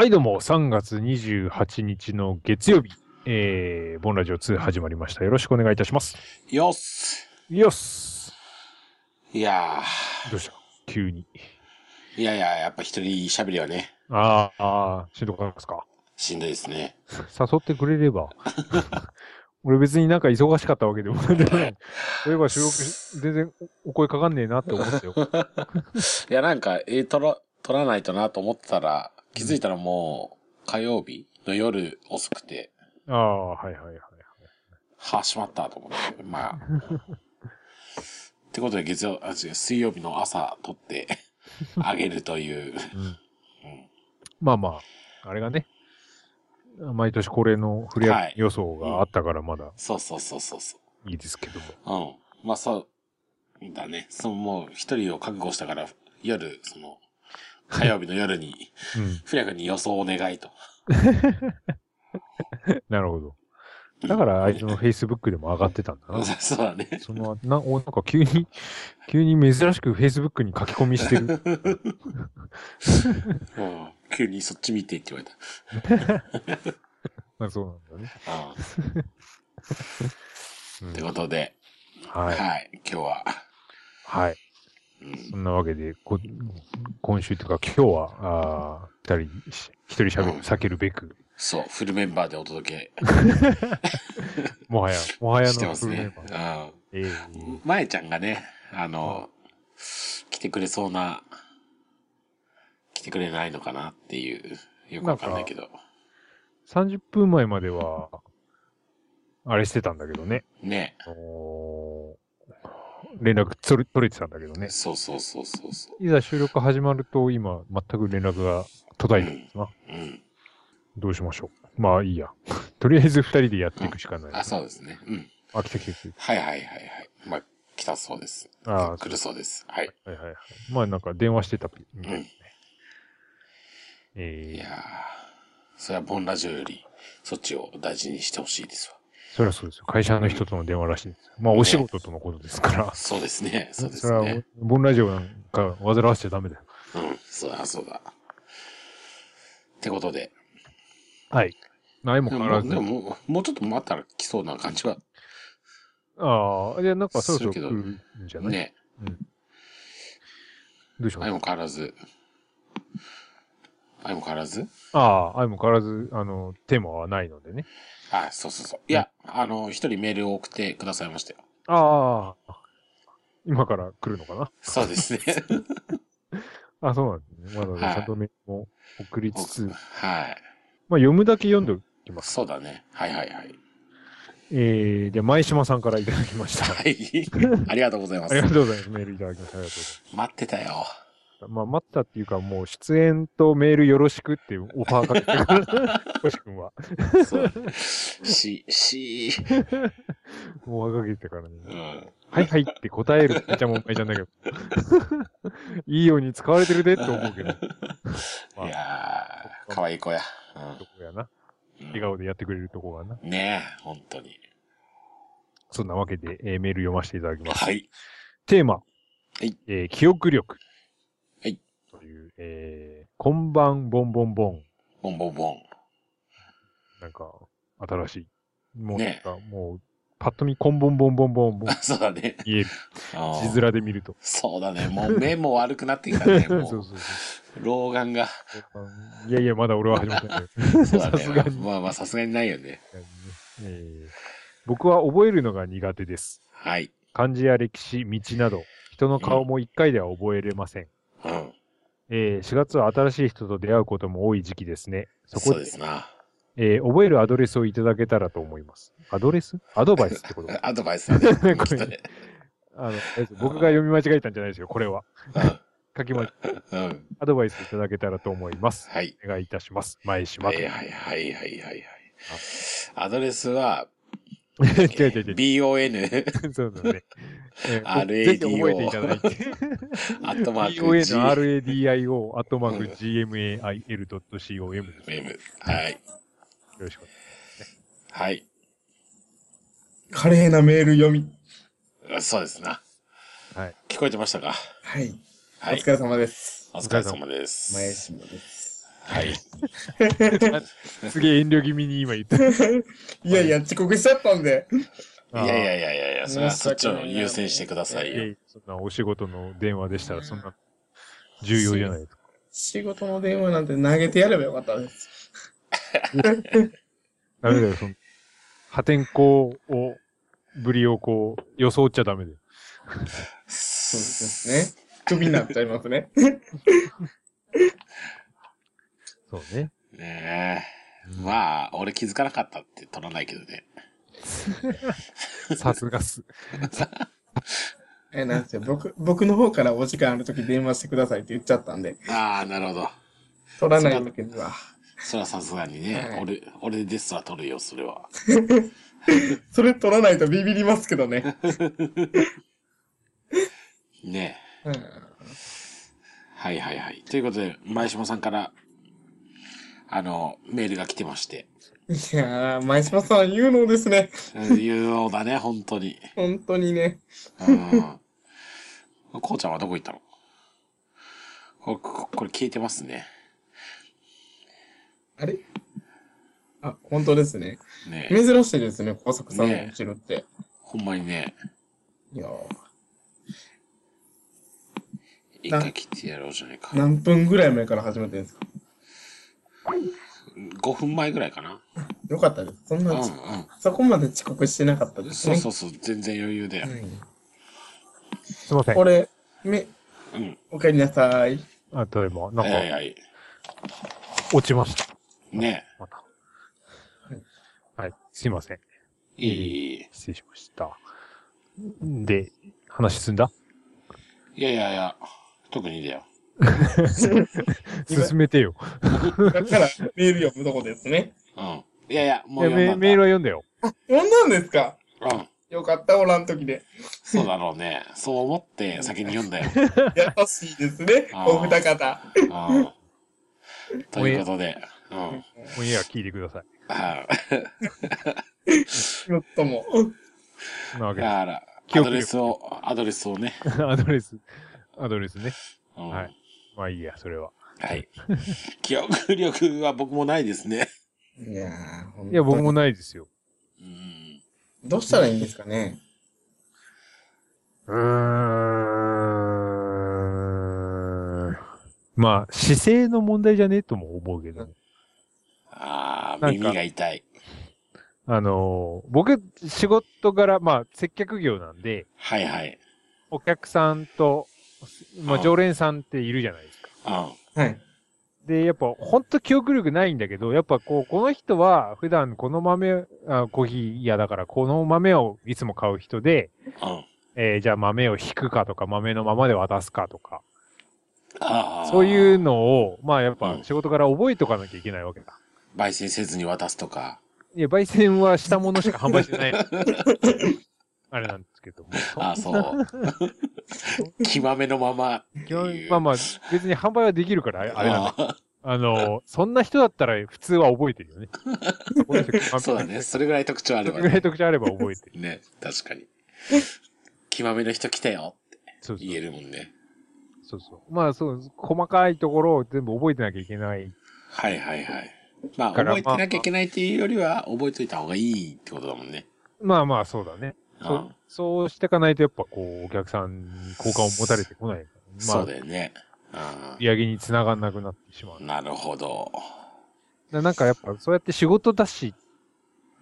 はい、どうも、3月28日の月曜日、えー、ボンラジオ2始まりました。よろしくお願いいたします。よっす。よっす。いやどうした？急に。ー、いやいや、やっぱ一人喋りはね、あーあー、しんどかったですか？しんどいですね。誘ってくれれば。俺別になんか忙しかったわけでもない。そういえば収録し全然おお声かかんねえなって思ったよ。いや、なんか、えー、撮ら、撮らないとなと思ってたら、気づいたらもう、火曜日の夜遅くて、ああ、はいはいはい。はあ、しまったと思って。まあ。ってことで月曜、あ、違う、水曜日の朝撮って、あげるという。まあまあ、あれがね、毎年恒例のフレアはい予想があったからまだそうそうそうそうそいいですけども。う。うん。まあそう、だね。そのもう一人を覚悟したから、夜、その、火曜日の夜に、うん。フに予想を願いと。なるほど。だからあいつの Facebook でも上がってたんだな。そうだね。その、な、お、なんか急に、急に珍しく Facebook に書き込みしてる。うん急にそっち見てって言われた。まあそうなんだね。うん。うんってことで、は。はいい。今日は、はい。うんそんなわけで、こ今週というか今日は、あー二人し、一人喋る、避けるべく、そう、フルメンバーでお届もはや、もはけやのしてますね。ーうん。ええまえちゃんがね、あの、来てくれそうな、来てくれないのかなっていう、よくわかんないけど。30分前までは、あれしてたんだけどね。ね。あのー連絡取れ取れてたんだけどね。そうそうそうそうそいざ収録始まると今、全く連絡が途絶えてるんですな。う。うん。どうしましょう。まあいいや。とりあえず二人でやっていくしかない。あ、そうですね。うん。あ、来た来た来はいはいはいはい。まあ、来たそうです。あー来るそうです。はい。た。はいはいはい。まあなんか電話してたみたいうん。ですね。えーいやー、それはボンラジオより、そっちを大事にしてほしいですわ。そりゃそうですよ。会社の人との電話らしいです。まあお仕事とのことですから。そうですね。そうですそれはね。、ボンラジオなんか煩わせちゃダメだよ。うん。そうだ、そうだ。ってことで。はい。ないも変わらずで。ももうちょっと待ったら来そうな感じはああ、いや、なんかそろそろ来するんじゃない？ね。うん。どうしよう相も変わらず。相も変わらず？ああ、愛も変わらず、あの、テーマはないのでね。あ、そうそうそう。いや、あの、一人メールを送ってくださいましたよ。ああ、今から来るのかな？そうですね。あそうなんですね。まだはいちゃんとメールも送りつつ、まあはい。読むだけ読んでおきます。そうだね。はいはいはい。えー、じゃあ、前島さんからいただきました。はい。ありがとうございまありがす。とうございます。メールいただきました。ありがとうござい待ってたよ。ます。まあ、待ったっていうか、もう出演とメールよろしくっていうオファーかけてから、星君は。そう。し、し、オファーかけてからね。うん。はいはいって答えるめちゃもんまいじゃないけど。いいように使われてるでって思うけど。ま あいやー、可愛い子や。とこやな。うん笑顔でやってくれるとこがな。ねえ、本当に。そんなわけで、えーメール読ませていただきます。はい。テーマ。はいえー記憶力。はい。という、えー、こんばんボンボンボン。ボンボンボン。なんか、新しい。もうなんねか、もう、パッと見、こんぼんぼんぼんぼんぼん そうだね。見える。あー字面で見ると。そうだね。もう目も悪くなってきたね。そうもそうそう。う、老眼が。いやいや、まだ俺は始まってない。そうださすがにね。まあまあ、さすがにないよね。えー僕は覚えるのが苦手です。はい。漢字や歴史、道など、人の顔も一回では覚えれません。うん。えー4月は新しい人と出会うことも多い時期ですね。そこでそうですな。えー覚えるアドレスをいただけたらと思います。アドレス？アドバイスってこと？アドバイスだね。これねあの、僕が読み間違えたんじゃないですよ、これは。書きま、うん。うん。アドバイスいただけたらと思います。はい。お願いいたします。前島と。はいはいはいはいはいはい。アドレスは、違う違う違う。bon、そうだね。えーぜひ覚えていただいて。アットマーク G、RADIO、アットマークうん GMAIL.com です。よ M。はい。ろしくお願いしはい。華麗なメール読み。そうですな。はい。聞こえてましたか？はい。はいお疲。れ様です。お疲れ様です。前島です。はい。すげえ遠慮気味に今言った。いやいや、遅刻しちゃったんで。いやいやいやいやいや、それはそっちを優先してくださいよ。いやいやそんなお仕事の電話でしたら、そんな、重要じゃないですか。仕事の電話なんて投げてやればよかったです。ダメだよ、その、破天荒を、ぶりをこう、装っちゃダメだよ。そうですね。クビになっちゃいますね。そうね。ねえ。まあ、俺気づかなかったって取らないけどね。さすがっす。え、なんですよ。僕、僕の方からお時間あるとき電話してくださいって言っちゃったんで、ああ、なるほど。取らないときには。それはさすがにね、はい俺、俺ですら取るよ、それは。それ取らないとビビりますけどね。ねえ。うんはいはいはい。ということで、前島さんから、あの、メールが来てまして。いやー、前島さん有能ですね。いうのだね、本当に。本当にね。うん。こうちゃんはどこ行ったの？こここれ消えてますね。あれ？あ、本当ですね。ねえ。珍しいですね、小作さんの後ろって。ほんまにね、いやー一回切ってやろうじゃないか。何分ぐらい前から始めてるんですか？5分前ぐらいかな。よかったです。そんな、うんうん。そこまで遅刻してなかったですね。そうそうそう、全然余裕だよ。うんすいません。これ、め、うん。お帰りなさい。あ、例えば、なんか、はいはいはい。落ちました。ねまた。はい。すいません。え。いいいい。失礼しました。で、話進んだ？いやいやいや、特にだよ。進めてよ。だから、メール読むとこですね。うん。いやいや、もいうやメ読んだんだメールは読んだよ。読んだんですか？うん。よかった、おらんときで。そうだろうね。そう思って先に読んだよ。優しいですねお二方。うん。ということで、うん。オンエア聞いてください。はい。ちょっとも。なわけでだから、アドレスを、アドレスをね。アドレス、アドレスね。うんはい。まあいいや、それは。はい。記憶力は僕もないですね。いやー、ほんといや、僕もないですよ。うん。どうしたらいいんですかね？うーん。まあ、姿勢の問題じゃねえとも思うけどね。ああ、なんか耳が痛い。あのー僕、仕事柄、まあ、接客業なんで、はいはい。お客さんと、まあ、あ常連さんっているじゃないですか。うん。はい。で、やっぱ、ほんと記憶力ないんだけど、やっぱこう、この人は普段この豆、あコーヒー屋だからこの豆をいつも買う人で、うん。えーじゃあ豆を引くかとか、豆のままで渡すかとか、ああ。そういうのを、まあやっうんぱ仕事から覚えとかなきゃいけないわけだ。焙煎せずに渡すとか。いや、焙煎はしたものしか販売してない。あれなんですけども。ああ、そう。木豆のまま。まあまあ、別に販売はできるから、あれなんだああの、そんな人だったら普通は覚えてるよね。そうだね。それぐらい特徴あればそれぐらいね。特徴あれば覚えてる。ね、確かに。木豆の人来たよって言えるもんね。そうそう。まあそう、細かいところを全部覚えてなきゃいけない。はいはいはい。まあ、覚えてなきゃいけないっていうよりは、覚えといた方がいいってことだもんね。まあまあそうだね。そそうしていかないとやっぱこう、お客さんに好感を持たれてこない。まあそう、だよね。売り上げにつながんなくなってしまううん。。なるほど。だなんかやっぱそうやって仕事だし、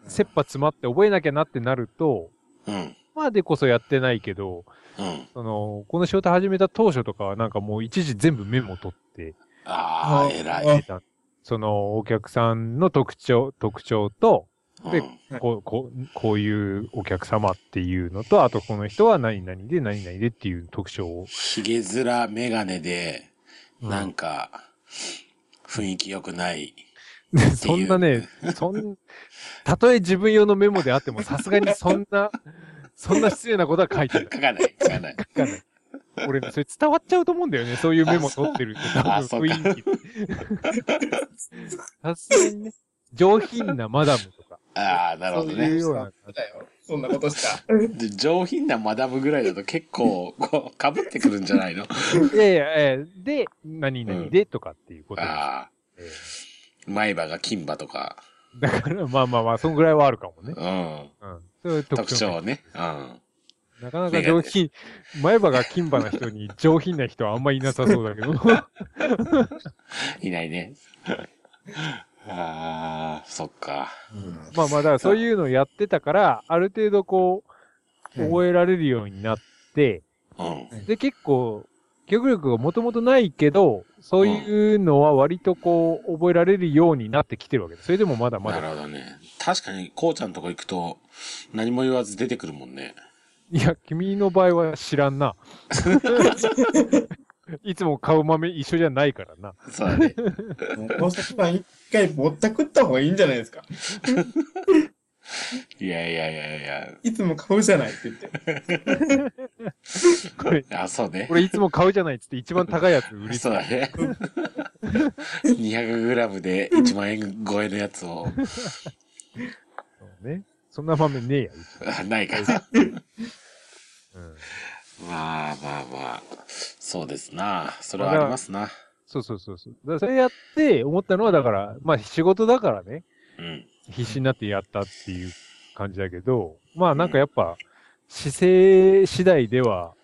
切羽詰まって覚えなきゃなってなると、うん。まあでこそやってないけど、うん。その、この仕事始めた当初とかはなんかもう一時全部メモ取って、ああ、あ偉い。たそのお客さんの特徴、特徴と、でうんこう、こう、こういうお客様っていうのと、あとこの人は何々で何々でっていう特徴を。ひげ面メガネで、うんなんか、雰囲気良くない。で そんなね、そん、たとえ自分用のメモであっても、さすがにそんな、そんな失礼なことは書いてない。書かない、書かない。書かない。俺ね、それ伝わっちゃうと思うんだよね。そういうメモ取ってるって、多分雰囲気。さすがにね、上品なマダムとか。ああ、なるほどそういうね。ようなだよ。そんなことした。で上品なマダムぐらいだと結構、こう、被ってくるんじゃないの？いやいや、えーで、何々でとかっていうことです。ああ、え前歯が金歯とか、えだから、まあまあまあ、そんぐらいはあるかもね。うん。うん。そういう特特徴徴ね。うん。なかなか上品、前歯が金歯な人に上品な人はあんまいなさそうだけど。いないね。ああ、そっか。まあまあ、だからそういうのをやってたから、ある程度こう、覚えられるようになって、うん。で、結構、記憶力がもともとないけど、そういうのは割とこう、覚えられるようになってきてるわけです。それでもまだまなるだ。ほどね。確かに、こうちゃんとこ行くと、何も言わず出てくるもんね。いや、君の場合は知らんな。いつも買う豆一緒じゃないからな。そうだね。大崎さん一回ぼったくった方がいいんじゃないですか。いやいやいやいや。いつも買うじゃないって言って。これ、あ、そうねこ。れいつも買うじゃないっつって一番高いやつ売りつそうだね。200g で1万円超えのやつを、そうね。そんな豆ねえや、ないか。うん。まあまあまあ、そうですな。それはありますな。そうそうそうそう。だそれやって思ったのは、だから、まあ仕事だからね、うん。必死になってやったっていう感じだけど、まあなんかやっぱ、姿勢次第では、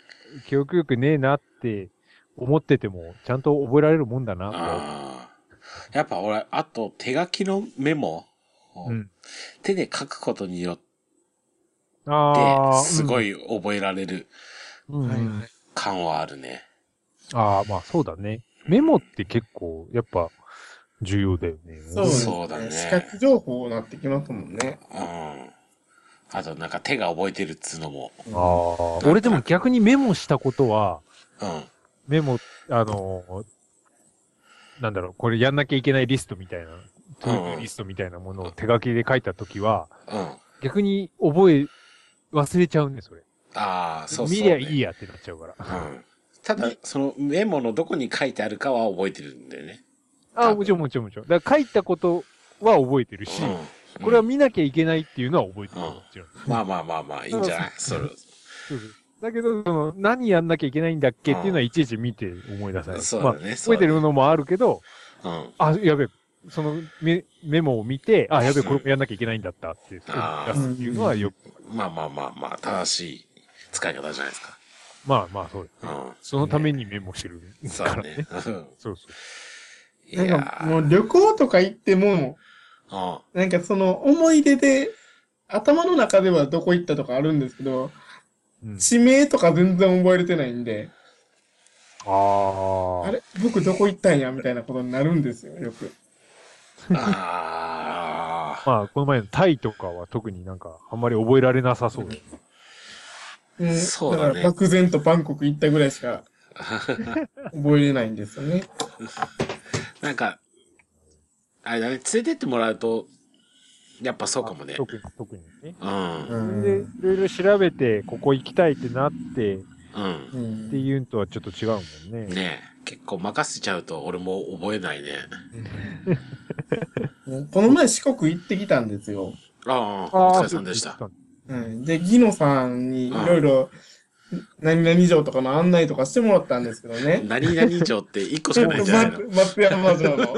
記憶力ねえなって思ってても、ちゃんと覚えられるもんだなああ。やっぱ俺、あと手書きのメモをうん。手で書くことによっああ、て、すごい。い覚えられるうん。はいうん感はあるね。ああ、まあそうだね。メモって結構、やっぱ、重要だよね。そうですそうだね視覚情報になってきますもんね。うん。あとなんか手が覚えてるっつうのも。ああ、俺でも逆にメモしたことは、うん。メモ、あのーなんだろう、これやんなきゃいけないリストみたいな、トゥーリストみたいなものを手書きで書いたときは、うん。逆に覚え、忘れちゃうんね、それ。ああ、そうそう、見りゃいいやってなっちゃうから。うん。ただ、そのメモのどこに書いてあるかは覚えてるんだよね。ああ、もちろんもちろんもちろん。だから書いたことは覚えてるし、うん。これは見なきゃいけないっていうのは覚えてる。うんもちろん。まあまあまあまあ、いいんじゃない？それ。そうそうだけど、その、何やんなきゃいけないんだっけっていうのはいちいち見て思い出さない。そうだね覚えてるのもあるけど、うん。あ、やべえ、そのメメモを見て、あ、やべえ、これもやんなきゃいけないんだったって、出すっていうのはよく、まあまあまあまあ、正しい使い方じゃないですか。まあまあそうです、ね。うん。そのためにメモしてるからね。そうだね。うんそうそう。いなんやかもう旅行とか行っても、ーなんかその思い出で、頭の中ではどこ行ったとかあるんですけど、うん、地名とか全然覚えれてないんで、ああ。あれ？僕どこ行ったんやみたいなことになるんですよ、よく。うん。ああ。まあ、この前のタイとかは特になんか、あんまり覚えられなさそうだよそうだねから漠然とバンコク行ったぐらいしか 覚えれないんですよね。なんか、あれだね、連れてってもらうと、やっぱそうかもね。特に、特にね。うん。で、いろいろ調べて、ここ行きたいってなって、うん。うんっていうのとはちょっと違うもんね。ねえ、結構任せちゃうと俺も覚えないね。この前四国行ってきたんですよ。ああ、お疲れさんでした。。うん、で、ギノさんにいろいろ、何々城とかの案内とかしてもらったんですけどね。何々城って一個しかないんじゃないの松松山城の。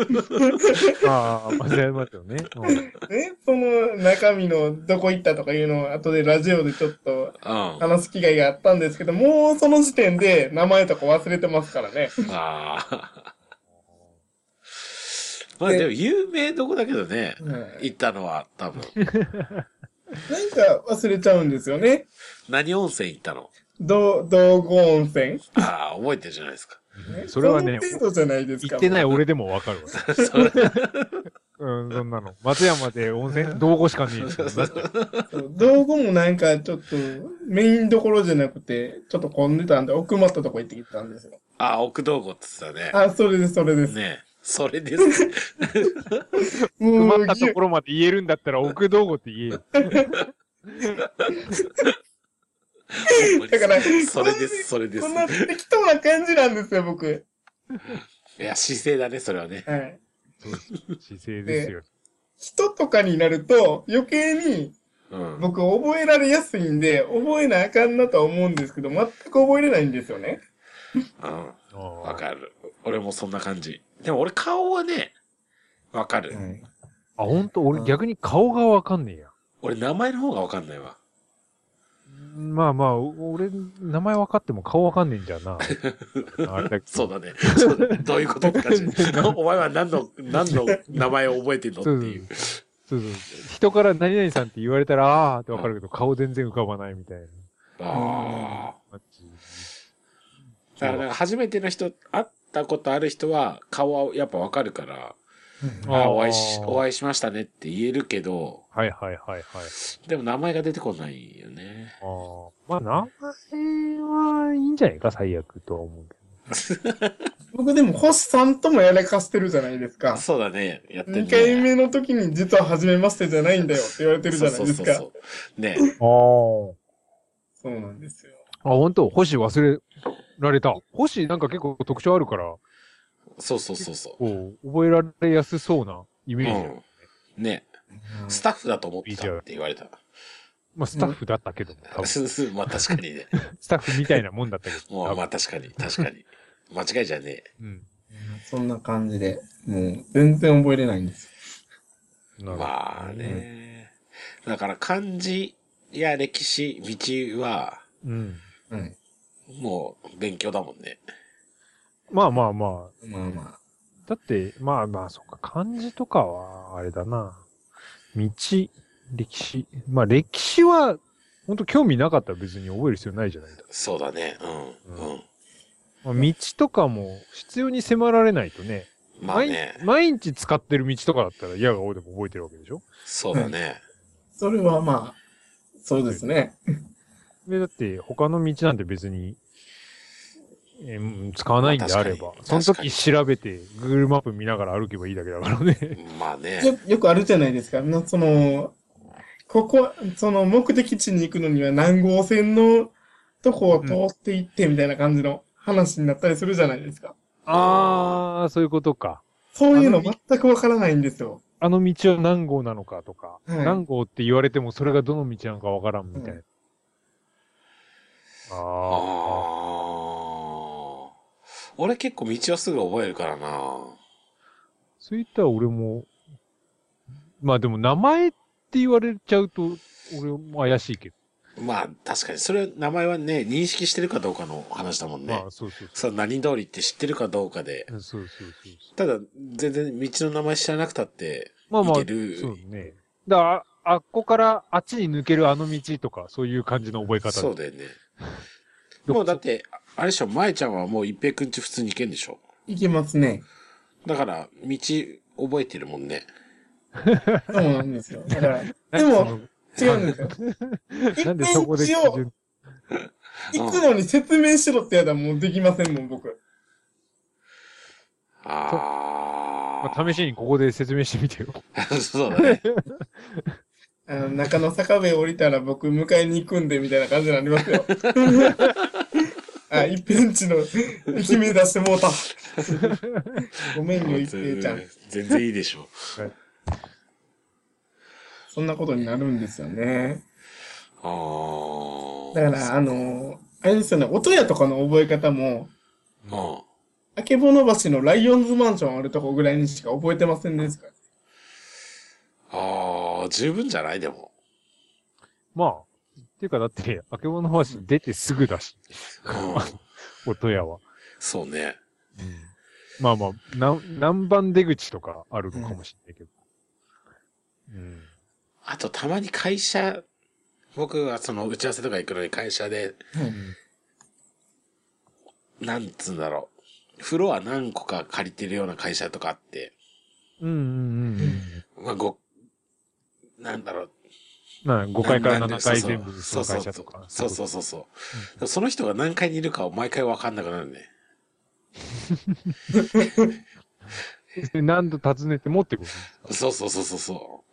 ああ、間違えますよね。うんね、その中身のどこ行ったとかいうのを後でラジオでちょっとうん。話す機会があったんですけど、もうその時点で名前とか忘れてますからね。ああ。まあでも有名どこだけどね、うん行ったのは多分。なんか忘れちゃうんですよね。何温泉行ったの？ど、道後温泉？ああ、覚えてるじゃないですか。ね？それはね程度じゃないですか。行ってない俺でもわかるわ。そううん、そんなの。松山で温泉、道後しかねえ道後もなんかちょっとメインどころじゃなくて、ちょっと混んでたんで奥まったとこ行ってきたんですよ。ああ、奥道後って言ってあ、それです、それです。たね。それです。もう埋まったところまで言えるんだったら 奥道後って言えよ。だから、それです、それですこ。んな適当な感じなんですよ、僕。いや、姿勢だね、それはね。はい。姿勢ですよ。人とかになると余計にうん。僕覚えられやすいんで、覚えなあかんなとは思うんですけど、全く覚えれないんですよね。うん。わわかる。俺もそんな感じ。でも俺顔はね、わかる。はいあ、ほんと俺うん逆に顔がわかんねえや。俺、名前の方がわかんないわ。まあまあ、俺、名前分かっても顔わかんねえんじゃな。あれだけどそうだね。そうだねどういうことって感じ。お前は何の、何の名前を覚えてんのっていう。そうそう。人から何々さんって言われたら、あーってわかるけど、顔全然浮かばないみたいなあ。あ。だから、初めての人、会ったことある人は、顔はやっぱわかるから、ああお会いし、おい。会いしましたねって言えるけど、はいはいはいはい。でも名前が出てこないよね。あーまあ、名前はいいんじゃないか、最悪とは思うけ 僕でも星さんともやらかしてるじゃないですか。そうだね。やってるね。2回目の時に実は初めましてじゃないんだよって言われてるじゃないですか。そうそうそうそう。ねど。そうなんですよ。ああ。あ、ほんと、星忘れられた。星なんか結構特徴あるから、そうそうそうそこう、覚えられやすそうなイう。メージある。うん。ねスタッフだと思ってたって言われた。まあ、スタッフだったけども、多分 まあ確かにね。スタッフみたいなもんだったけど。もう多分まあ確かに、確かに。間違いじゃねえ。うん。そんな感じで、もう全然覚えれないんですまあね。だから漢字や歴史、道は、うん。よ。はい。もう勉強だもんね。まあまあまあ。まあまだって、まあまあ、そっか、漢字とかは、あれだな。道、歴史。まあ歴史は、本当興味なかったら別に覚える必要ないじゃないですか。そうだね。うん。うん。まあ、道とかも必要に迫られないとね。まあね。毎毎日使ってる道とかだったら嫌が多いでも覚えてるわけでしょそうだね。あ。それはまあ、そうですね。で、だって他の道なんて別に、えーうん使わないんであれば、まあその時調べて Google マップ見ながら歩けばいいだけだからね。まあね。よよくあるじゃないですか。なその、ここ、その目的地に行くのには何号線のとこを通って行ってみたいな感じの話になったりするじゃないですか。あー、そういうことか。そういうの全くわからないんですよ。あの道は何号なのかとか、はい何号って言われてもそれがどの道なのかわからんみたいな。あああ。俺結構道はすぐ覚えるからな。そういったら俺も、まあでも名前って言われちゃうと、俺も怪しいけど。まあ確かに、それ名前はね、認識してるかどうかの話だもんね。まあそうそうそそう、何通りって知ってるかどうかで。う。そうそうそうそう。ただ、全然道の名前知らなくたって、まあまあ、そうね。だから、ああっこからあっちに抜けるあの道とか、そういう感じの覚え方そうだよね。どもうだって、あれでしょ、舞ちゃんはもう一平くんち普通に行けんでしょ。行けますね。だから、道覚えてるもんね。そうなんですよ。だから、でもか違うんですよ。そ のなんでそこで基一応準、行くのに説明しろってやったらもうできませんもん、僕。あまあ、試しにここで説明してみてよ。あ。そうだね。あの、中野坂部降りたら僕迎えに行くんで、みたいな感じになりますよ。あ、一平んちの駅名出してもうた。ごめんよ、一平ちゃん。全然いいでしょ。そんなことになるんですよね。ああ。だから、あの、あれですよね、音屋とかの覚え方も、うん。あけぼの橋のライオンズマンションあるとこぐらいにしか覚えてませんですから。ああ、十分じゃないでも。まあ、っていうかだって、あけぼの橋出てすぐだし、うん。音屋は。そうね。まあまあ、何、何番出口とかあるのかもしれないけど。うん。あと、たまに会社、僕はその打ち合わせとか行くのに会社で、なんつうんだろう。フロア何個か借りてるような会社とかあって、うんうんうんうん。まあ、ご、なんだろう。まあ、5階から7なんで階全部その会社とか。そうそうそうそう。その人が何階にいるかを毎回わかんなくなるね。で何度訪ねてもってことそうそうそうそうそ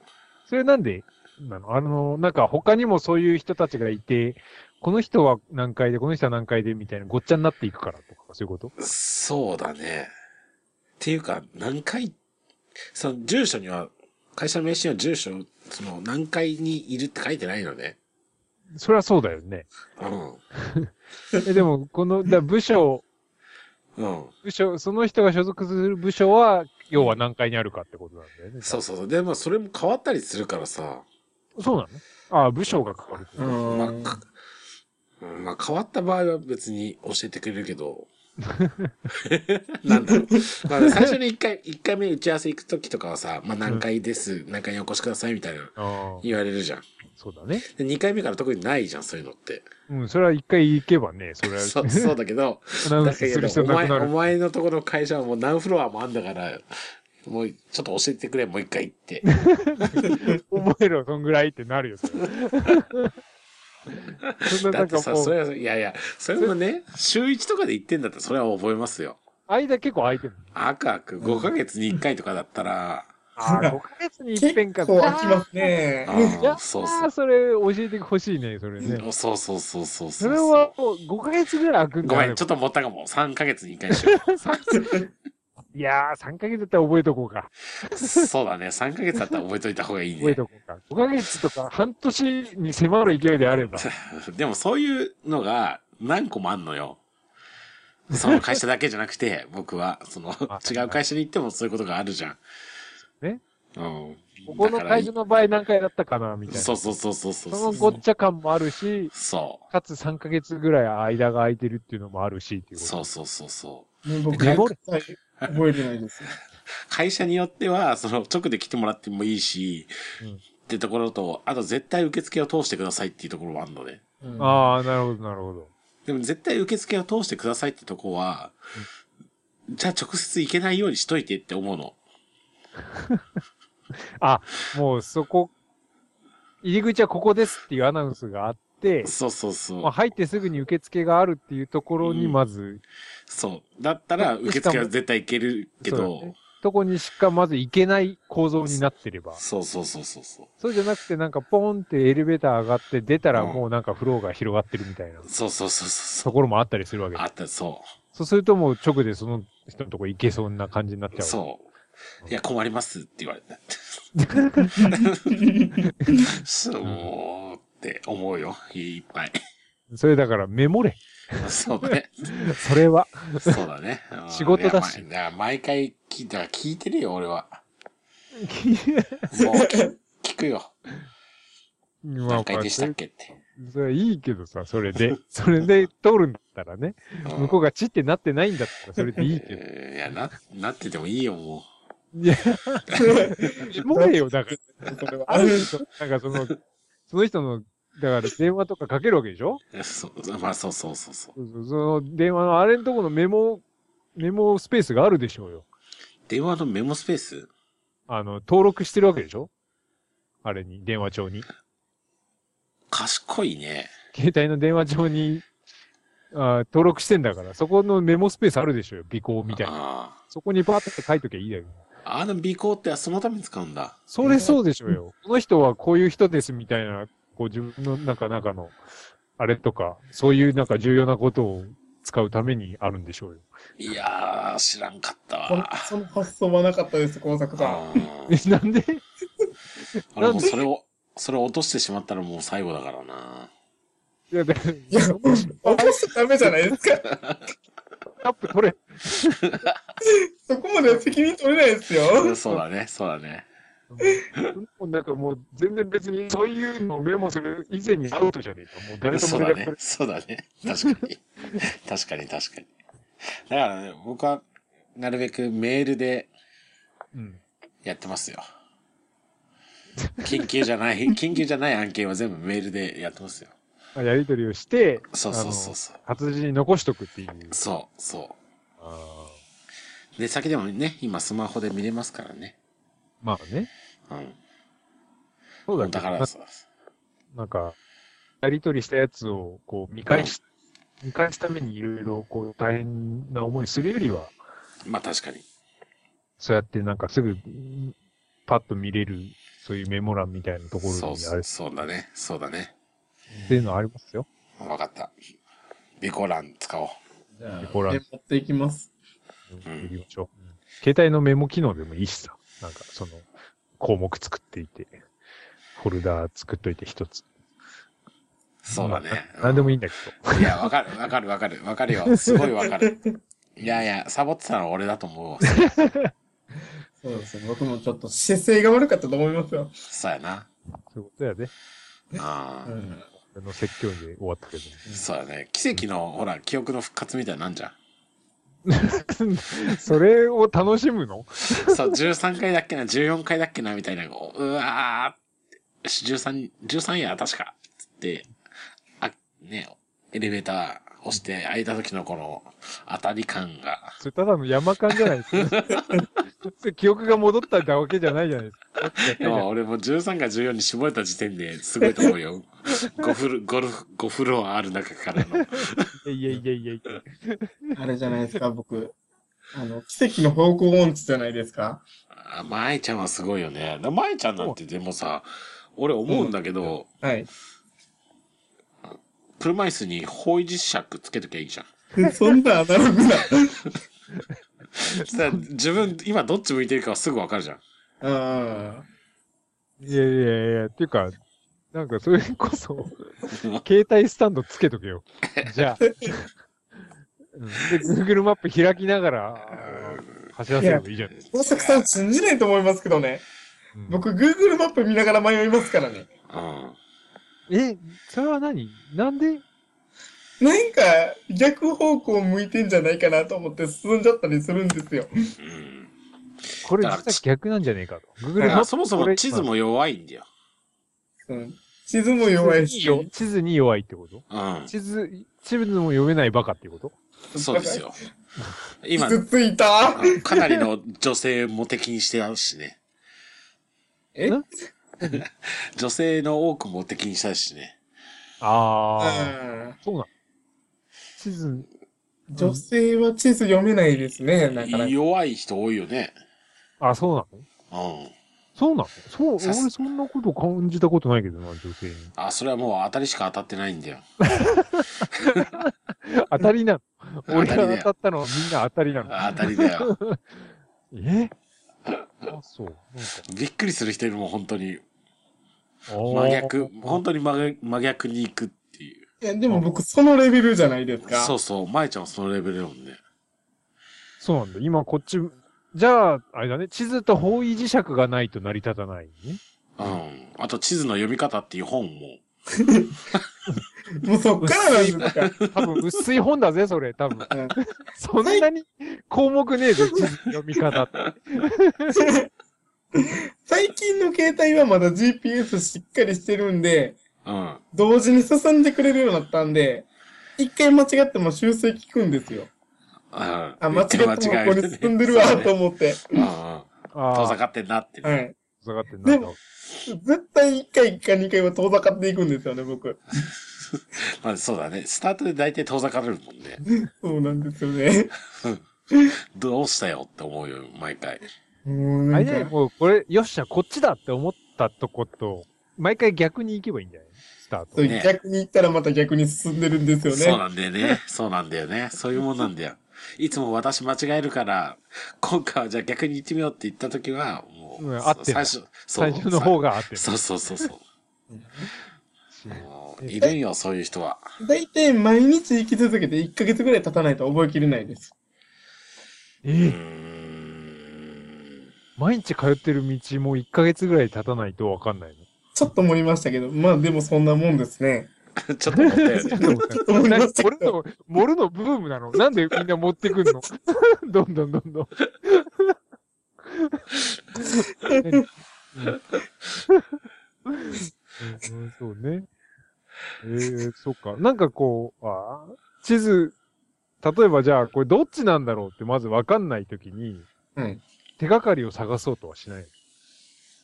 それなんでなのあの、なんか他にもそういう人たちがいて、この人は何階で、この人は何階でみたいなごっちゃになっていくからとか、そういうこと？う。そうだね。っていうか、何階、その住所には、会社の名刺には住所、その何階にいるって書いてないのね。それはそうだよね。うん。えでも、この、だ部署、うん。部署、その人が所属する部署は、要は何階にあるかってことなんだよね。そうそうそう。でもそれも変わったりするからさ。そうなの？ああ、部署が変わるうこと。まあまあ変わった場合は別に教えてくれるけど。なんだろう。まあ 最初に一回、一回目打ち合わせ行くときとかはさ、まあ何回です、何回にお越しくださいみたいな言われるじゃん。そうだね。で、二回目から特にないじゃん、そういうのって。うん、それは一回行けばね、それは、そう、そうだけど、お前、のところの会社はもう何フロアもあんだから、もうちょっと教えてくれ、もう一回行って。覚えろ、そんぐらいってなるよ、それ。そんなだってさ、そうれは、いやいや、それもね、週一とかで行ってんだったらそれは覚えますよ。間結構空いてる。赤く5ヶ月に1回とかだったら、ああ、5ヶ月に一遍か。結構飽きますね。あいそうあそあ、それ教えてほしいね、それね。う。そうそうそうそうそれはもう5ヶ月ぐらい空くんごめん、ちょっっと持ったかも。3ヶ月に1回にしよいやー、3ヶ月だったら覚えとこうか。う。そうだね。3ヶ月だったら覚えといた方がいいね。覚えとこうか。5ヶ月とか半年に迫る勢いであれば。でもそういうのが何個もあんのよ。その会社だけじゃなくて、僕は、その、違う会社に行ってもそういうことがあるじゃん。ね。うん。ここの会社の場合何回だったかな、みたいな。そうそうそうそうそう。そのごっちゃ感もあるし、そかつ3ヶ月ぐらい間が空いてるっていうのもあるし、っていうう。こと。そうそうそうそう。ね僕、覚えてないです。会社によっては、その直で来てもらってもいいし、うんってところと、あと絶対受付を通してくださいっていうところもあるのね。うんああ、なるほど、なるほど。でも絶対受付を通してくださいってとこは、じゃあ直接行けないようにしといてって思うの。あ、もうそこ、入り口はここですっていうアナウンスがあって、そうそうそう。まあ、入ってすぐに受付があるっていうところにまず、そう。だったら受付は絶対行けるけど、とこにしかまず行けない構造になってれば。そうそうそうそうそう。そうじゃなくてなんかポンってエレベーター上がって出たらもうなんかフローが広がってるみたいなそうそうそうそとう。ころもあったりするわけであった、そそうするともう直でその人のとこ行けそうな感じになっちゃう。う。そう。いや、困りますって言われて。そう、もうって思うよ。いっぱい。それだからメモれ。そうね。それは。そうだね。うん仕事だしだから毎回聞いたら聞いてるよ、俺は。ま もう聞聞くよ。あ何回でしたっけって。それいいけどさ、それで。それで通るんだったらね。向こうがチってなってないんだったらそれでいいけど。えーいや、な、なっててもいいよ、もいや、メモれよ、だから。それはある人、なんかその、その人の、だから電話とかかけるわけでしょ？う。そう、まあ、そうそうそうそう。その電話のあれのとこのメモ、メモスペースがあるでしょうよ。電話のメモスペース？あの、登録してるわけでしょ？あれに、電話帳に。賢いね。携帯の電話帳に、あ登録してんだから、そこのメモスペースあるでしょうよ。尾行みたいな。あそこにパーって書いときゃいいだよ。あ。あの尾行ってそのために使うんだ。それそうでしょうよ。この人はこういう人ですみたいな、こう自分の中中の、あれとか、そういうなんか重要なことを使うためにあるんでしょうよ。いやー、知らんかったわ。その発想はなかったです、工作さん。なんで？俺もうそれを、それを落としてしまったらもう最後だからな。いや、だいや、落としちゃダメじゃないですか。アップ取れ。そこまでは責任取れないですよ。そうだね、そうだね。なん。かもう全然別にそういうのをメモする以前にアウトじゃねえか。もう誰とそうだねも。そうだね。確かに。確かに確かに。だからね、僕は、なるべくメールで。やってますよ。緊急じゃない、緊急じゃない案件は全部メールでやってますよ。やり取りをして、そうそうそうそう。活字に残しとくっていう。そう、そう。で、先でもね、今スマホで見れますからね。まあね。うん。そうだけ？どだからさ、なんか、やり取りしたやつを、こう、見返し、見返すためにいろいろ、こう、大変な思いするよりは、まあ確かに。そうやってなんかすぐ、パッと見れる、そういうメモ欄みたいなところそうそう、にあるそうだね。そうだね。っていうのはありますよ。わかった。ビコラン使おう。じゃあ、ほらメモっていきます。んやりましょう。携帯のメモ機能でもいいしさ。なんか、その、項目作っていて、フォルダー作っといて一つ。そうだね。まあななんでもいいんだけど。いや、わかる、わかる、わかる、わかるよ。すごいわかる。いやいや、サボってたのは俺だと思うわ。そうですね。僕もちょっと姿勢が悪かったと思いますよ。そうやな。そういうことやで。ああ、うん。あの説教で終わったけど。そうやね。奇跡の、ほら、記憶の復活みたいなんじゃん。それを楽しむの？そう、13回だっけな、14回だっけな、みたいな、こううわー、よし13、13や、確か。つって、あ、ね、エレベーター押して開いた時のこの当たり感が、それただの山間じゃないですか。記憶が戻ったわけじゃないじゃないですか。俺も13か14に絞れた時点ですごいと思うよ。5フル、ゴルフ、5フロアある中からの。いやいやいやいや。あれじゃないですか、僕。あの、奇跡の方向音痴じゃないですか。あ舞ちゃんはすごいよね。舞ちゃんなんてでもさ、俺思うんだけど、はい。車椅子に方位磁石つけときゃいいじゃん。そんなアナログな。そしたら自分、今どっち向いてるかはすぐわかるじゃん。あいやいやいや、っていうか、なんかそれこそ、携帯スタンドつけとけよ。じゃあ。うんで、Google マップ開きながら、走らせればいいじゃん。あ。大作さん信じないと思いますけどね。うん僕、Google マップ見ながら迷いますからね。うん。え、それは何？なんで？なんか、逆方向向いてんじゃないかなと思って進んじゃったりするんですよ。うん。これ実は逆なんじゃねえかと。Google マップらそもそも地図も弱いんだよ。うん。地図も弱いし。よ地図に弱いってこと？うん。地図、地図も読めないバカってこと？そうですよ。今、傷ついたかなりの女性も敵にしてあるしね。え？ん？女性の多くも敵にしたしね。ああ、あそうなん。地図、ー女性は地図読めないですね、なかなか。弱い人多いよね。あ、そうなの？うん。そうなの？そう、さす俺そんなこと感じたことないけどな、女性に。あ、それはもう当たりしか当たってないんだよ。当たりなの？俺 当たりだよが当たったのはみんな当たりなの当たりだよ。え？あ、そう。なんかびっくりする人いるもん、本当に。真逆、本当に真逆真逆に行くっていう。いや、でも僕、そのレベルじゃないですか。そうそう、舞ちゃんはそのレベルだもんね。そうなんだ。今こっち、じゃあ、あれだね。地図と方位磁石がないと成り立たないね。うん。あと、地図の読み方っていう本も。もうそっからなんですか。多分薄い本だぜ、それ。多分。うんそんなに項目ねえぞ、地図読み方って。最近の携帯はまだ GPS しっかりしてるんで、うん。同時に進んでくれるようになったんで、一回間違っても修正聞くんですよ。ああ、間違ってもここに進んでるわ、と思って。ああ、遠ざかってんなって。はい。下がってんな。でも絶対一回一回二回は遠ざかっていくんですよね、僕。まあそうだね。スタートで大体遠ざかれるもんね。そうなんですよね。どうしたよって思うよ、毎回。もんあれもうこれ、よっしゃ、こっちだって思ったとこと、毎回逆に行けばいいんじゃない？スタート。ね逆に行ったらまた逆に進んでるんですよね。そうなんだよね。そうなんだよね。そういうもんなんだよ。いつも私間違えるから、今回はじゃあ逆に行ってみようって言った時は、もう、うん合って最初、そう最初の方が合ってる。そうそうそうそう。いるんよ、そういう人は。だいたい毎日生き続けて1ヶ月ぐらい経たないと覚えきれないです。ええん。毎日通ってる道も1ヶ月ぐらい経たないとわかんないの。ちょっと盛りましたけど、まあでもそんなもんですね。ちょっと思ったよね。ちょっと盛るの、盛るのブームなの？なんでみんな持ってくんの？どんどんどんどん。うんうんそうね。えー、そっか。なんかこう、あー地図、例えばじゃあ、これどっちなんだろうってまずわかんないときに、はい。手がかりを探そうとはしない。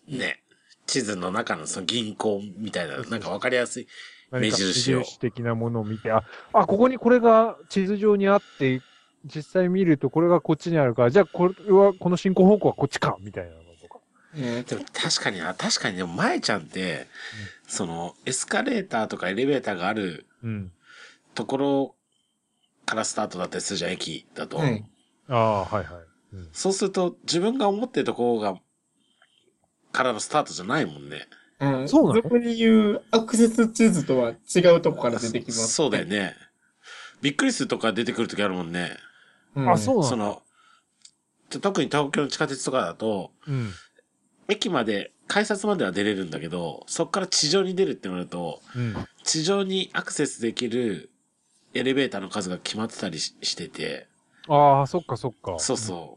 ね。地図の中のその銀行みたいな、なんかわかりやすい。何か目印的なものを見て、あ、あ、ここにこれが地図上にあって、実際見るとこれがこっちにあるから、じゃあこれは、この進行方向はこっちか、みたいなのとか。えでも確かにな、確かにでも舞ちゃんって、その、エスカレーターとかエレベーターがあるうん。ところからスタートだったりするじゃん、駅だと。はい。ああ、はいはい。うん、そうすると、自分が思ってるところが、からのスタートじゃないもんね。うんそうなの？そこに言うアクセス地図とは違うとこから出てきます。そうだよね。びっくりするとか出てくるときあるもんね。うん。あ、そうなの？その、特に東京の地下鉄とかだと、うん。駅まで、改札までは出れるんだけど、そこから地上に出るってなると、うん。地上にアクセスできるエレベーターの数が決まってたりししてて、ああ、そっかそっか。そうそう。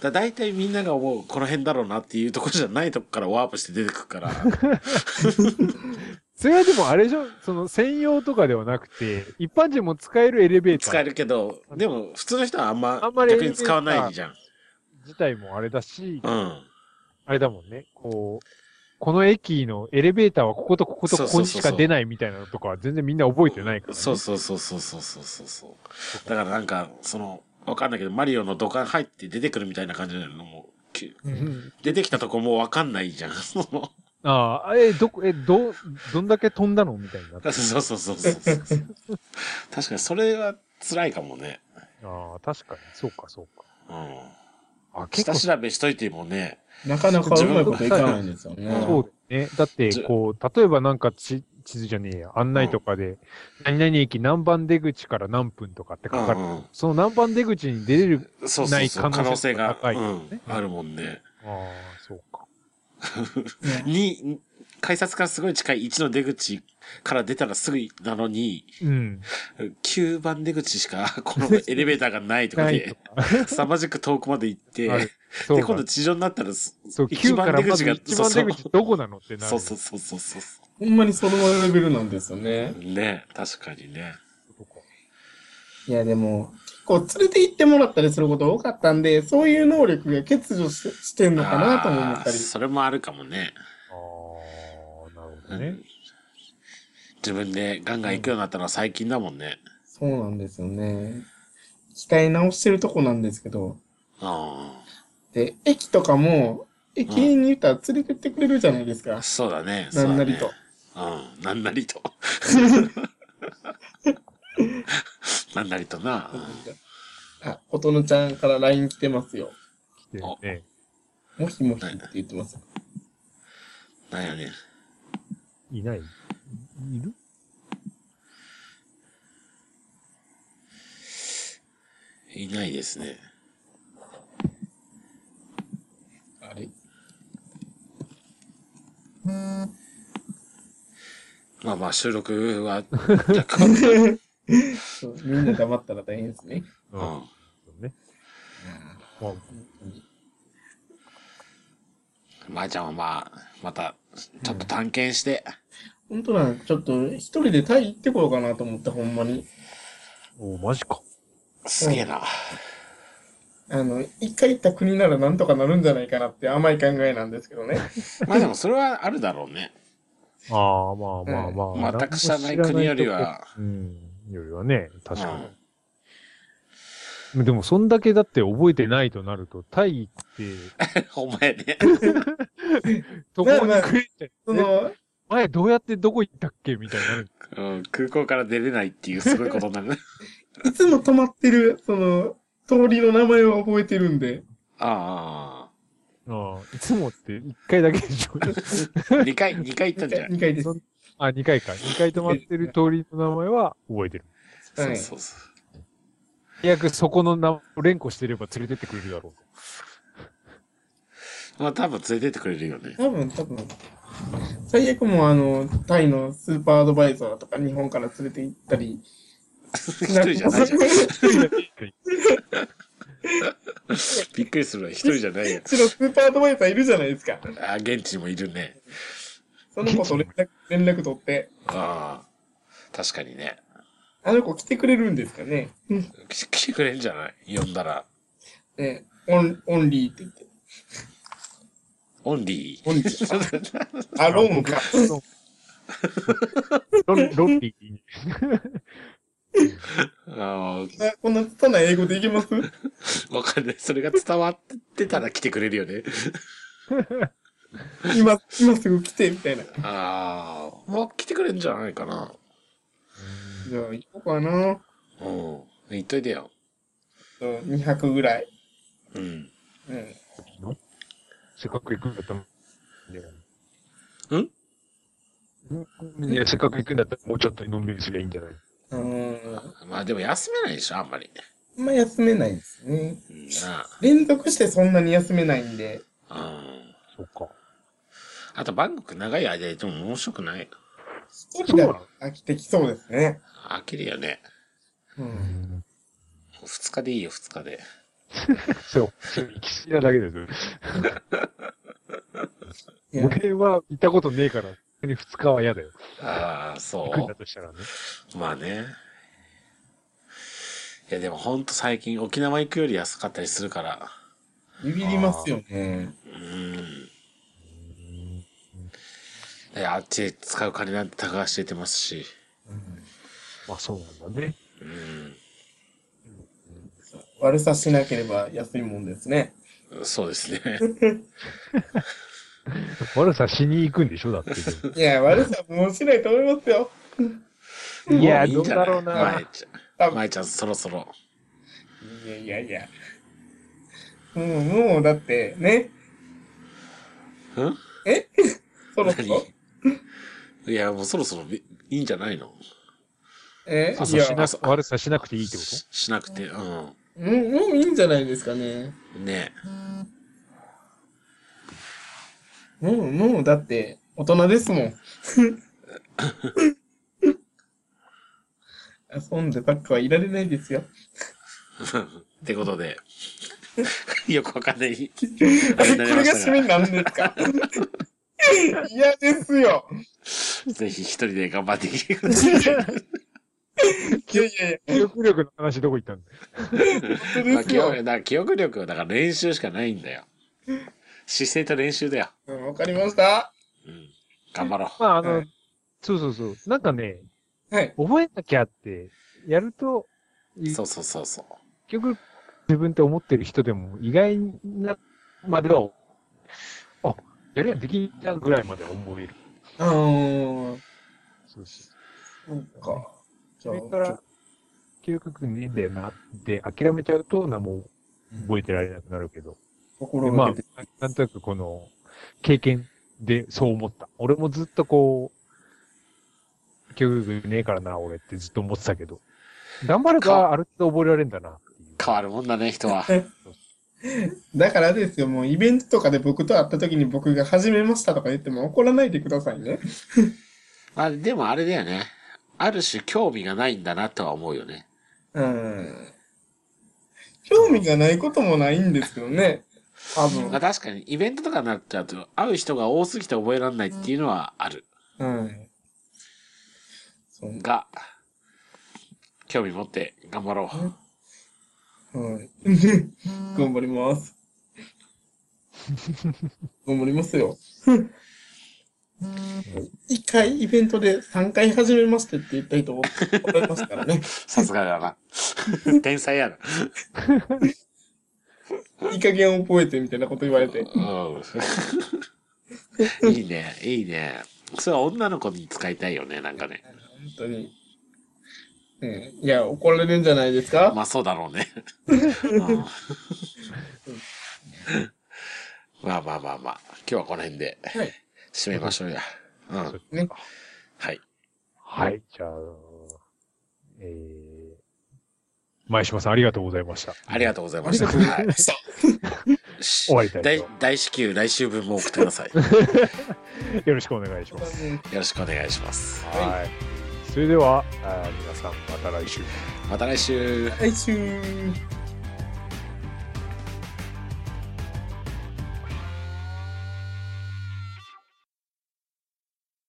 だ大体みんなが思うこの辺だろうなっていうところじゃないとこからワープして出てくるから。それはでもあれでしょ？その専用とかではなくて、一般人も使えるエレベーター使えるけど、でも普通の人はあんまあんまり逆に使わないじゃん。自体もあれだし、うん。あれだもんね。こう、この駅のエレベーターはこことこことここにしか出ないみたいなのとかは全然みんな覚えてないから、ね。そうそうそうそうそうそうそうそう。だからなんか、その、わかんないけど、マリオの土管入って出てくるみたいな感じなのも、出てきたとこもうわかんないじゃん。そ のああ、え、どこ、え、ど、どんだけ飛んだのみたいになって。そうそうそうそう。確かにそれは辛いかもね。ああ、確かに。そうか、そうか。うん。あ、結下構、調べしといてもね、なかなかうまいこといかないんですよね。そうだね。だってず、こう、例えばなんかち、地図じゃねえや、案内とかで、何々駅何番出口から何分とかって書かれる。うんその何番出口に出れる、うん、そうそうそう、ない可能性が高いうんね、あるもんね。ああ、そうか。に、改札からすごい近い1の出口から出たらすぐなのに、うん。9番出口しか このエレベーターがないとかで。凄まじく遠くまで行って、で、か今度地上になったらす、そう、一9からまず番出口が1番出口どこなのってなる。そうそうそうそうそう。ほんまにそのレベルなんですよね。ね確かにね。いや、でも、結構連れて行ってもらったりすること多かったんで、そういう能力が欠如ししてんのかなとも思ったり。それもあるかもね。どねうん。自分でガンガン行くようになったのは最近だもんね。そうなんですよね。鍛え直してるとこなんですけど。あで、駅とかも、駅員に言ったら連れてってくれるじゃないですかあ。。そうだね。なんなりと。そうだね。うん。なんなりと。なんなりとな。あ、琴乃ちゃんから LINE 来てますよ。来てるね。もひもひって言ってます。なんやね。いないいる？いないですね。あれ？まあまあ収録は若干、そうみんな黙ったら大変ですね。うん。そうね。まあ、まーちゃんはまあ、また、ちょっと探検して、本当なんちょっと一人でタイ行ってこようかなと思って、ほんまに。おマジか。すげえな。あの、一回行った国ならなんとかなるんじゃないかなって甘い考えなんですけどね。まあでもそれはあるだろうね。ああ、まあまあまあ。全く知らない国よりは。うん。よりはね、確かに。でも、そんだけだって覚えてないとなると、タイって、ほんまやね。どこにまあまあ来るって、その、前どうやってどこ行ったっけみたいになる。うん、空港から出れないっていうすごいことになるね。いつも止まってる、その、通りの名前を覚えてるんで。あああ、いつもって一回だけでしょ。あ。二回、二回行ったんじゃない？2回です。あ、二回か。二回止まってる通りの名前は覚えてる。はいそうそうそう。最悪そこの名を連呼してれば連れてってくれるだろう。まあ多分連れてってくれるよね。多分、多分。最悪もうあの、タイのスーパーアドバイザーとか日本から連れて行ったり。一人じゃないじゃん。びっくりするわ。一人じゃない。よ。ちのスーパーアドバイザーい。るじゃない。ですか。あ、現地にもい。るね。その子と連絡、連絡取って、ああ。確かにね。あの子来てくれるんですかね。うん来来てくれんじゃない？呼んだら。ねオン、 only って言って。 only only。あ、ローンか。ロン、 lonely。ー。ああこんな拙い英語でいけます？あ、わかんない。それが伝わってたら来てくれるよね。今、今すぐ来て、みたいな。ああ。まあ、来てくれんじゃないかな。じゃあ、行こうかな。うん。言っといてよ。うん200ぐらい。うん。うん。せっかく行くんだったら。ん？いや、せっかく行くんだったらもうちょっとのんびりすりゃいいんじゃないうん。まあでも休めないでしょ、あんまり。あんま休めないですね。うん。な連続してそんなに休めないんで。あ。うん。そっか。あと、バンコク長い間いても面白くない？一人だと飽きてきそうですね。飽きるよね。うん。二日でいいよ、二日で。そう。行き過ぎなだけです俺は行ったことねえから、二日は嫌だよ。ああ、そ行くんだう。としたらね。まあね。いや、でもほんと最近沖縄行くより安かったりするから。ビビりますよね。うん。いや、あっちで使う金なんて高橋出てますし。まあそうなんだね。うん。悪さしなければ安いもんですね。そうですね。悪さしに行くんでしょだって。いや、悪さもうしないと思いますよ。いや、もいいどうだろうな。舞ち多分ゃん。舞ちゃん、そろそろ。いやいやいや。もう、もう、だって、ね。ん？え？そろそろ？何？いや、もうそろそろいいいんじゃないの？えそうそうしな悪さしなくていいってこししなくて、うもう、もういいんじゃないですかね。ん。ねもう、もう、だって、大人ですもん。遊んでばっかはいられないですよ。ってことで、よくわかんない。あれ、これが締めなんですか？嫌ですよ。ぜひ一人で頑張ってきてください。いやいやいや、と記憶力の話どこ行ったんだ記憶。だ記憶力はだから練習しかないんだよ。姿勢と練習だよ。うんわかりました。うん。頑張ろまああの、はいそうそうそう。なんかね、はい。覚えなきゃって、やると、う。そうそうそうそう。結局、自分って思ってる人でも、意外なまでは、あ、やりゃできんじゃんぐらいまで思える。あー、そうそなんか。じう。ゃそれから、記憶力ねえんだよなって諦めちゃうと、なもう覚えてられなくなるけど。まあ心がけて。、なんとなくこの、経験でそう思った。俺もずっとこう、記憶力ねえからな、俺ってずっと思ってたけど。頑張れば、ある程度覚えられるんだな。変わるもんだね、人は。だからですよ、もうイベントとかで僕と会った時に僕が始めましたとか言っても怒らないでくださいね。まあ、でもあれだよね。ある種興味がないんだなとは思うよね。うん。興味がないこともないんですけどね。多分。まあ、確かにイベントとかになっちゃうと、会う人が多すぎて覚えられないっていうのはある。う。が、興味持って頑張ろう。はい。頑張ります。頑張りますよ。一回イベントで3回始めましてって言った人おられますからね。さすがだな。天才やな。いい加減覚えてみたいなこと言われて。うん。いいね、いいね。それは女の子に使いたいよね、なんかね。本当に。うん。いや、怒られるんじゃないですか？まあそうだろうね。うんまあまあまあまあ。今日はこの辺ではい。締めましょうや。うん。ね。はい。はい。じゃあ、えー、前島さんありがとうございました。ありがとうございあました。はい終わりたいと大大至急来週分も送ってください。よろしくお願いします。よろしくお願いします。はい。それでは、皆さんまた来週。また来週。来週。